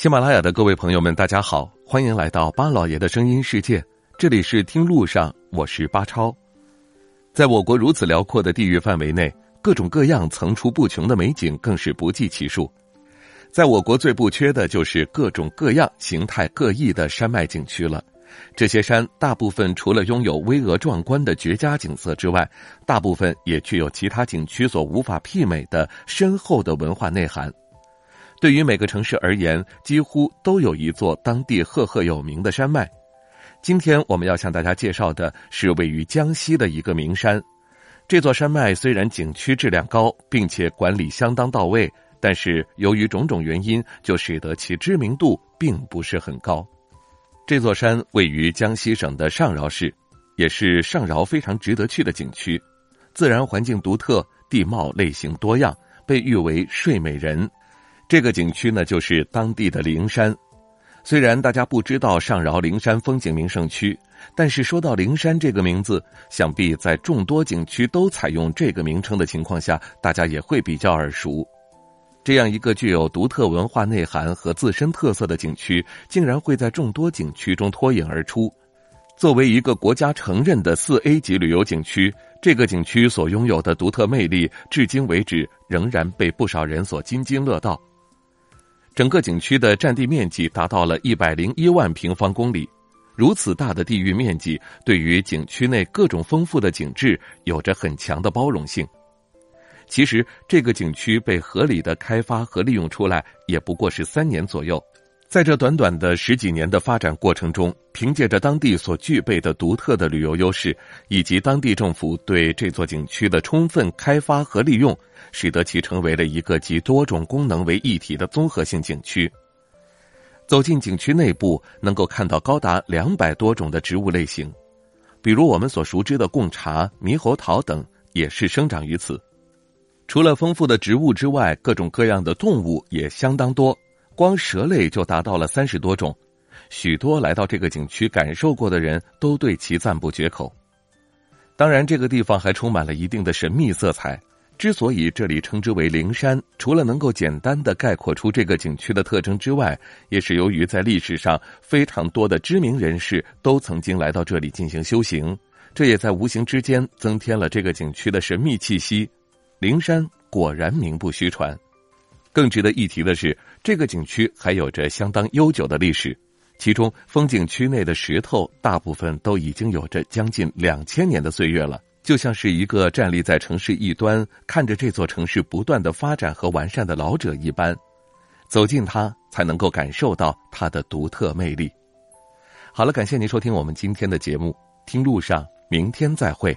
喜马拉雅的各位朋友们，大家好，欢迎来到巴老爷的声音世界。这里是听路上，我是巴超。在我国如此辽阔的地域范围内，各种各样层出不穷的美景更是不计其数。在我国最不缺的就是各种各样、形态各异的山脉景区了。这些山大部分除了拥有巍峨壮观的绝佳景色之外，大部分也具有其他景区所无法媲美的深厚的文化内涵。对于每个城市而言，几乎都有一座当地赫赫有名的山脉。今天我们要向大家介绍的是位于江西的一个名山。这座山脉虽然景区质量高，并且管理相当到位，但是由于种种原因，就使得其知名度并不是很高。这座山位于江西省的上饶市，也是上饶非常值得去的景区。自然环境独特，地貌类型多样，被誉为“睡美人”。这个景区呢，就是当地的灵山。虽然大家不知道上饶灵山风景名胜区，但是说到灵山这个名字，想必在众多景区都采用这个名称的情况下，大家也会比较耳熟。这样一个具有独特文化内涵和自身特色的景区，竟然会在众多景区中脱颖而出。作为一个国家承认的四 A 级旅游景区，这个景区所拥有的独特魅力，至今为止仍然被不少人所津津乐道。整个景区的占地面积达到了一百零一万平方公里，如此大的地域面积，对于景区内各种丰富的景致有着很强的包容性。其实，这个景区被合理的开发和利用出来，也不过是三年左右。在这短短的十几年的发展过程中，凭借着当地所具备的独特的旅游优势，以及当地政府对这座景区的充分开发和利用，使得其成为了一个集多种功能为一体的综合性景区。走进景区内部，能够看到高达两百多种的植物类型，比如我们所熟知的贡茶、猕猴桃等，也是生长于此。除了丰富的植物之外，各种各样的动物也相当多。光蛇类就达到了三十多种，许多来到这个景区感受过的人都对其赞不绝口。当然，这个地方还充满了一定的神秘色彩。之所以这里称之为灵山，除了能够简单的概括出这个景区的特征之外，也是由于在历史上非常多的知名人士都曾经来到这里进行修行，这也在无形之间增添了这个景区的神秘气息。灵山果然名不虚传。更值得一提的是，这个景区还有着相当悠久的历史，其中风景区内的石头大部分都已经有着将近两千年的岁月了，就像是一个站立在城市一端，看着这座城市不断的发展和完善的老者一般，走进它才能够感受到它的独特魅力。好了，感谢您收听我们今天的节目，听路上，明天再会。